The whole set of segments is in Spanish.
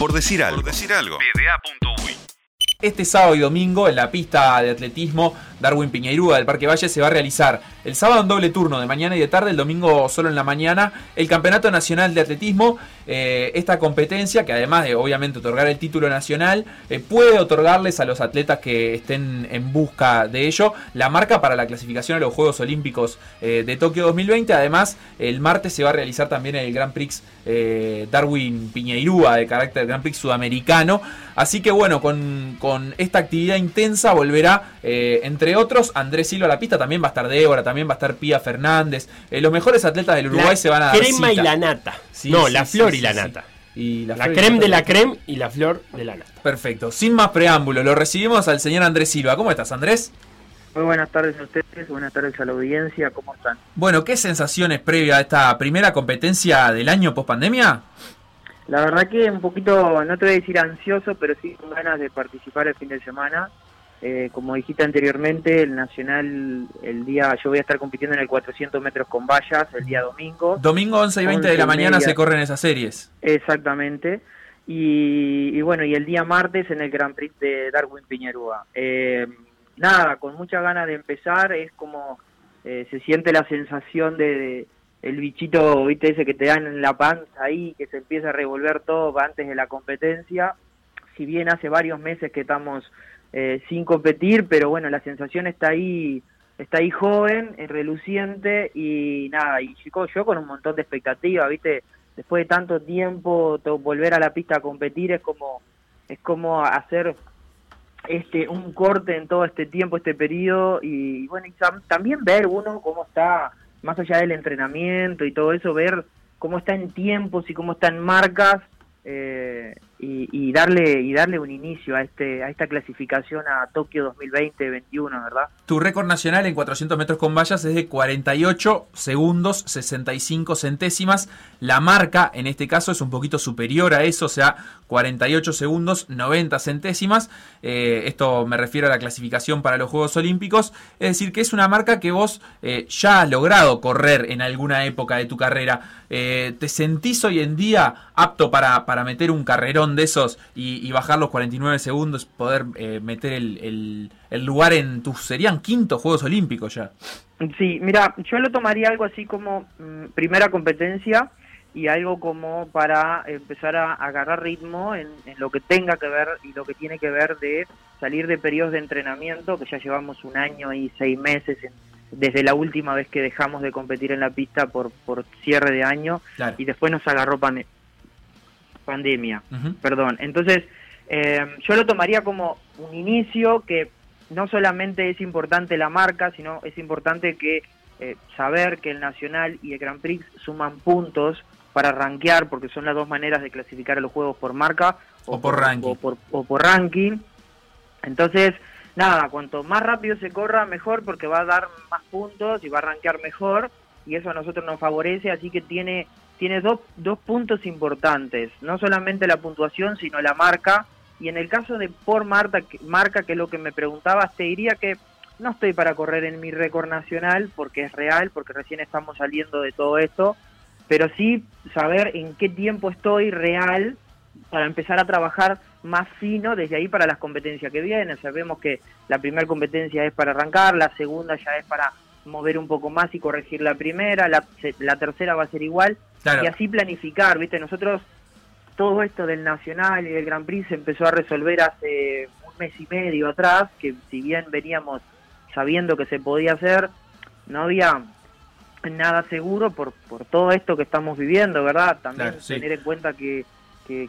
Por decir algo. Por decir algo. Este sábado y domingo en la pista de atletismo Darwin Piñeirúa del Parque Valle se va a realizar el sábado en doble turno de mañana y de tarde, el domingo solo en la mañana, el Campeonato Nacional de Atletismo. Eh, esta competencia, que además de obviamente otorgar el título nacional, eh, puede otorgarles a los atletas que estén en busca de ello la marca para la clasificación a los Juegos Olímpicos eh, de Tokio 2020. Además, el martes se va a realizar también el Grand Prix Darwin Piñeirúa de carácter Grand Prix sudamericano. Así que bueno, con, con esta actividad intensa volverá entre otros, Andrés Silva a la pista, también va a estar Débora, también va a estar Pía Fernández. Eh, los mejores atletas del Uruguay se van a dar. Crema y la nata. no, la flor y la nata. Y la, creme de la creme y la flor de la nata. Perfecto. Sin más preámbulo, lo recibimos al señor Andrés Silva. ¿Cómo estás, Andrés? Muy buenas tardes a ustedes, buenas tardes a la audiencia, ¿cómo están? Bueno, ¿qué sensaciones previa a esta primera competencia del año post pandemia? La verdad que un poquito, no te voy a decir ansioso, pero sí con ganas de participar el fin de semana. Eh, como dijiste anteriormente, el Nacional, el día, yo voy a estar compitiendo en el 400 metros con vallas el día domingo. Domingo 11 y 20 de la mañana se corren esas series. Exactamente. Y, bueno, y el día martes en el Grand Prix de Darwin Piñerúa. Eh, nada, con muchas ganas de empezar, es como eh, se siente la sensación de, el bichito, viste, ese que te dan en la panza ahí, que se empieza a revolver todo antes de la competencia. Si bien hace varios meses que estamos eh, sin competir, pero bueno, la sensación está ahí, está ahí joven, reluciente y nada, y chicos, yo con un montón de expectativas, viste, después de tanto tiempo, volver a la pista a competir es como, es como hacer este un corte en todo este tiempo, este periodo, y, bueno, y también ver uno cómo está, más allá del entrenamiento y todo eso, ver cómo está en tiempos y cómo está en marcas, eh, y, darle y darle un inicio a este a esta clasificación a Tokio 2020-21, ¿verdad? Tu récord nacional en 400 metros con vallas es de 48 segundos 65 centésimas. La marca en este caso es un poquito superior a eso, o sea, 48 segundos 90 centésimas. Eh, esto me refiero a la clasificación para los Juegos Olímpicos. Es decir, que es una marca que vos eh, ya has logrado correr en alguna época de tu carrera. Eh, ¿Te sentís hoy en día apto para, para meter un carrerón de esos y, bajar los 49 segundos, poder eh, meter el, lugar en tus, serían quintos Juegos Olímpicos ya. Sí, mira, yo lo tomaría algo así como mm, primera competencia y algo como para empezar a, agarrar ritmo en, lo que tenga que ver y lo que tiene que ver de salir de periodos de entrenamiento, que ya llevamos un año y seis meses desde la última vez que dejamos de competir en la pista por, por cierre de año y después nos agarró pandemia, perdón. Entonces, eh, yo lo tomaría como un inicio que no solamente es importante la marca, sino es importante que eh, saber que el Nacional y el Grand Prix suman puntos para rankear, porque son las dos maneras de clasificar a los juegos por marca o, por, ranking. O por, ranking. Entonces, nada, cuanto más rápido se corra, mejor, porque va a dar más puntos y va a rankear mejor, y eso a nosotros nos favorece, así que tiene tiene dos, dos puntos importantes, no solamente la puntuación, sino la marca. Y en el caso de por marca, marca que es lo que me preguntabas, te diría que no estoy para correr en mi récord nacional, porque es real, porque recién estamos saliendo de todo esto, pero sí saber en qué tiempo estoy real para empezar a trabajar más fino desde ahí para las competencias que vienen. Sabemos que la primera competencia es para arrancar, la segunda ya es para mover un poco más y corregir la primera, la, la tercera va a ser igual, y así planificar, ¿viste? Nosotros, todo esto del Nacional y del Gran Prix se empezó a resolver hace un mes y medio atrás, que si bien veníamos sabiendo que se podía hacer, no había nada seguro por, por todo esto que estamos viviendo, ¿verdad? También tener en cuenta que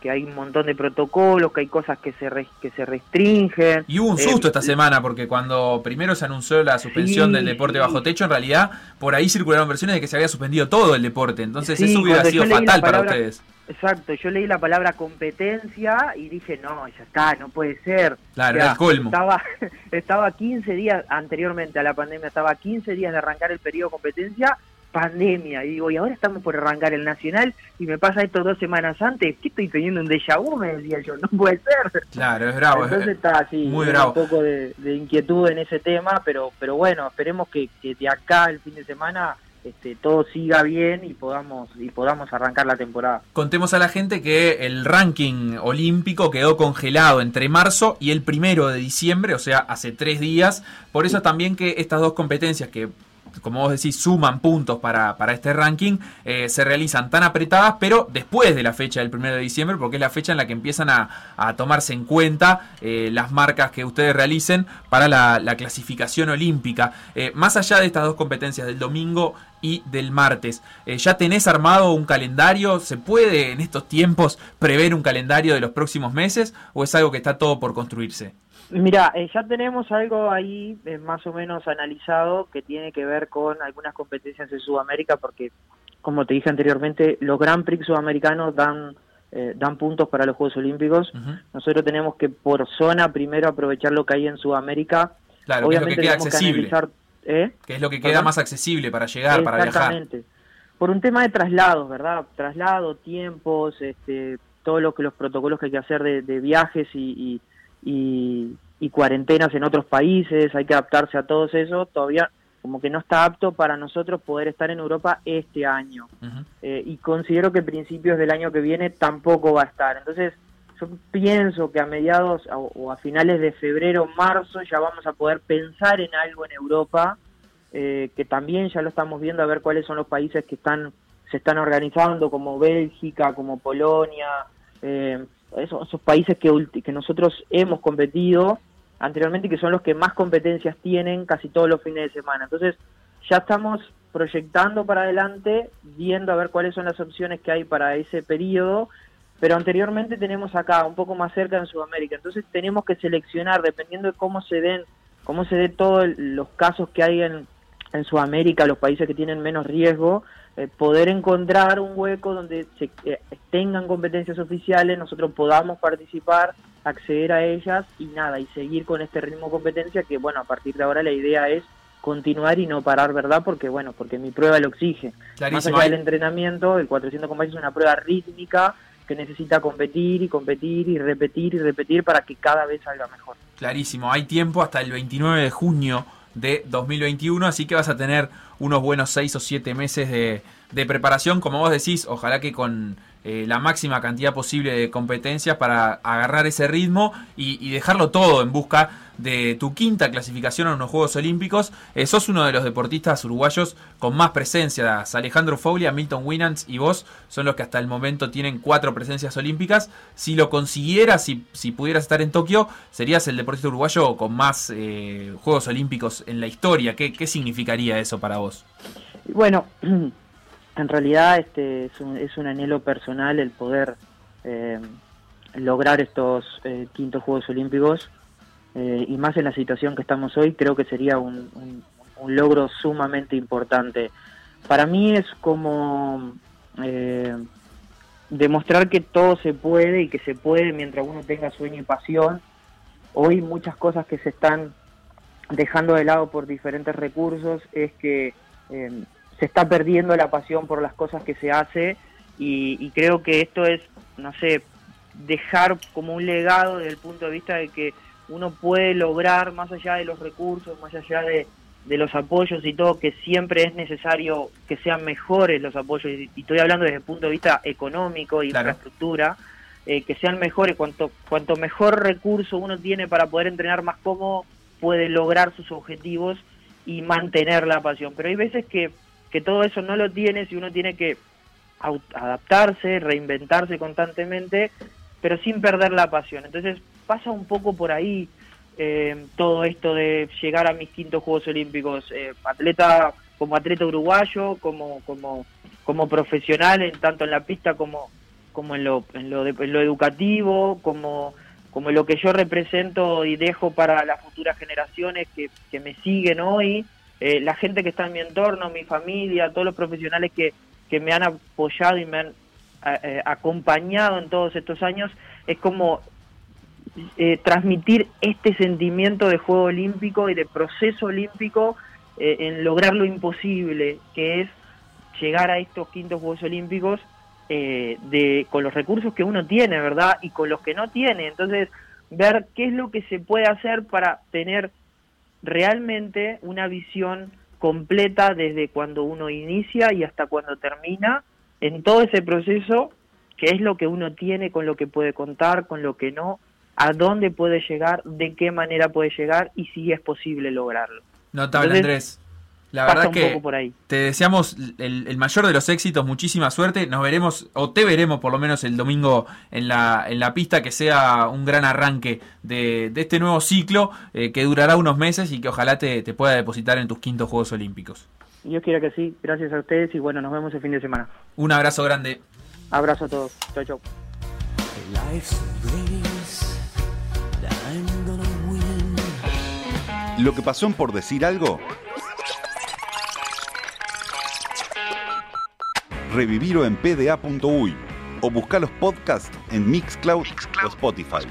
que, hay un montón de protocolos, que hay cosas que se, que se restringen. Y hubo un susto eh, esta semana, porque cuando primero se anunció la suspensión del deporte bajo techo, en realidad por ahí circularon versiones de que se había suspendido todo el deporte. Entonces eso hubiera sido fatal para ustedes. Exacto, yo leí la palabra competencia y dije, no, ya está, no puede ser. Claro, era el colmo. Estaba, estaba 15 días, anteriormente a la pandemia, estaba 15 días de arrancar el periodo de competencia pandemia. Y digo, y ahora estamos por arrancar el Nacional y me pasa esto dos semanas antes. ¿Qué estoy teniendo un déjà vu? Me decía yo, no puede ser. Claro, es bravo. Entonces está así, muy bravo. un poco de, inquietud en ese tema, pero pero bueno, esperemos que, de acá el fin de semana este, todo siga bien y podamos y podamos arrancar la temporada. Contemos a la gente que el ranking olímpico quedó congelado entre marzo y el primero de diciembre, o sea, hace tres días. Por eso también que estas dos competencias que como vos decís, suman puntos para, para este ranking, eh, se realizan tan apretadas, pero después de la fecha del 1 de diciembre, porque es la fecha en la que empiezan a, tomarse en cuenta eh, las marcas que ustedes realicen para la, clasificación olímpica. Eh, más allá de estas dos competencias del domingo y del martes, ¿ya tenés armado un calendario? ¿Se puede en estos tiempos prever un calendario de los próximos meses o es algo que está todo por construirse? Mira, eh, ya tenemos algo ahí eh, más o menos analizado que tiene que ver con algunas competencias en Sudamérica, porque, como te dije anteriormente, los Grand Prix sudamericanos dan eh, dan puntos para los Juegos Olímpicos. Nosotros tenemos que por zona primero aprovechar lo que hay en Sudamérica. Claro, Obviamente, que es lo que queda accesible. Que, es lo que queda más accesible para llegar, para viajar. Exactamente. Por un tema de traslados, ¿verdad? Traslado, tiempos, este, todo lo que los protocolos que hay que hacer de, viajes y y, cuarentenas en otros países, hay que adaptarse a todo eso, todavía como que no está apto para nosotros poder estar en Europa este año. Eh, y considero que principios del año que viene tampoco va a estar. Entonces, yo pienso que a mediados o a finales de febrero, marzo, ya vamos a poder pensar en algo en Europa, eh, que también ya lo estamos viendo a ver cuáles son los países que están se están organizando, como Bélgica, como Polonia, eh, esos, países que, que nosotros hemos competido anteriormente y que son los que más competencias tienen casi todos los fines de semana. Entonces, ya estamos proyectando para adelante, viendo a ver cuáles son las opciones que hay para ese periodo, pero anteriormente tenemos acá, un poco más cerca en Sudamérica. Entonces, tenemos que seleccionar, dependiendo de cómo se den, cómo se den todos los casos que hay en, en Sudamérica, los países que tienen menos riesgo, eh, poder encontrar un hueco donde se, eh, tengan competencias oficiales, nosotros podamos participar, acceder a ellas y nada, y seguir con este ritmo de competencia que bueno, a partir de ahora la idea es continuar y no parar, ¿verdad? Porque bueno, porque mi prueba lo exige. Más allá del entrenamiento, el 400 combates es una prueba rítmica que necesita competir y competir y repetir y repetir para que cada vez salga mejor. Clarísimo, hay tiempo hasta el 29 de junio de 2021, así que vas a tener unos buenos 6 o 7 meses de, de preparación, como vos decís, ojalá que con eh, la máxima cantidad posible de competencias para agarrar ese ritmo y, dejarlo todo en busca de tu quinta clasificación a unos Juegos Olímpicos. Eh, sos uno de los deportistas uruguayos con más presencias. Alejandro Foglia, Milton Winans y vos son los que hasta el momento tienen cuatro presencias olímpicas. Si lo consiguieras, si, pudieras estar en Tokio, serías el deportista uruguayo con más eh, Juegos Olímpicos en la historia. ¿Qué, ¿Qué significaría eso para vos? Bueno, en realidad este es un, es un anhelo personal el poder eh, lograr estos eh, quintos Juegos Olímpicos eh, y más en la situación que estamos hoy creo que sería un, un, logro sumamente importante. Para mí es como demostrar que todo se puede y que se puede mientras uno tenga sueño y pasión. Hoy muchas cosas que se están dejando de lado por diferentes recursos es que se está perdiendo la pasión por las cosas que se hace y, creo que esto es, no sé, dejar como un legado desde el punto de vista de que uno puede lograr, más allá de los recursos, más allá de, los apoyos y todo, que siempre es necesario que sean mejores los apoyos, y estoy hablando desde el punto de vista económico, y infraestructura, eh, que sean mejores, cuanto, cuanto mejor recurso uno tiene para poder entrenar más cómodo, puede lograr sus objetivos y mantener la pasión. Pero hay veces que que todo eso no lo tiene si uno tiene que adaptarse, reinventarse constantemente, pero sin perder la pasión. Entonces pasa un poco por ahí eh, todo esto de llegar a mis quintos Juegos Olímpicos, eh, atleta como atleta uruguayo, como como como profesional, en, tanto en la pista como como en lo en lo, en lo educativo, como como lo que yo represento y dejo para las futuras generaciones que, que me siguen hoy eh, la gente que está en mi entorno, mi familia, todos los profesionales que, que me han apoyado y me han eh, eh, acompañado en todos estos años, es como transmitir este sentimiento de juego olímpico y de proceso olímpico en lograr lo imposible, que es llegar a estos quintos Juegos Olímpicos de, con los recursos que uno tiene, ¿verdad? Y con los que no tiene. Entonces, ver qué es lo que se puede hacer para tener realmente una visión completa desde cuando uno inicia y hasta cuando termina, en todo ese proceso, que es lo que uno tiene, con lo que puede contar, con lo que no, a dónde puede llegar, de qué manera puede llegar y si es posible lograrlo. Notable, Andrés. La verdad que te deseamos el, mayor de los éxitos, muchísima suerte. Nos veremos, o te veremos por lo menos el domingo en la, en la pista, que sea un gran arranque de, este nuevo ciclo eh, que durará unos meses y que ojalá te, te pueda depositar en tus quintos Juegos Olímpicos. Dios quiera que sí, gracias a ustedes y bueno, nos vemos el fin de semana. Un abrazo grande. Abrazo a todos. Chau, chau. Lo que pasó en por decir algo revivirlo en pda.uy o buscar los podcasts en Mixcloud, o Spotify.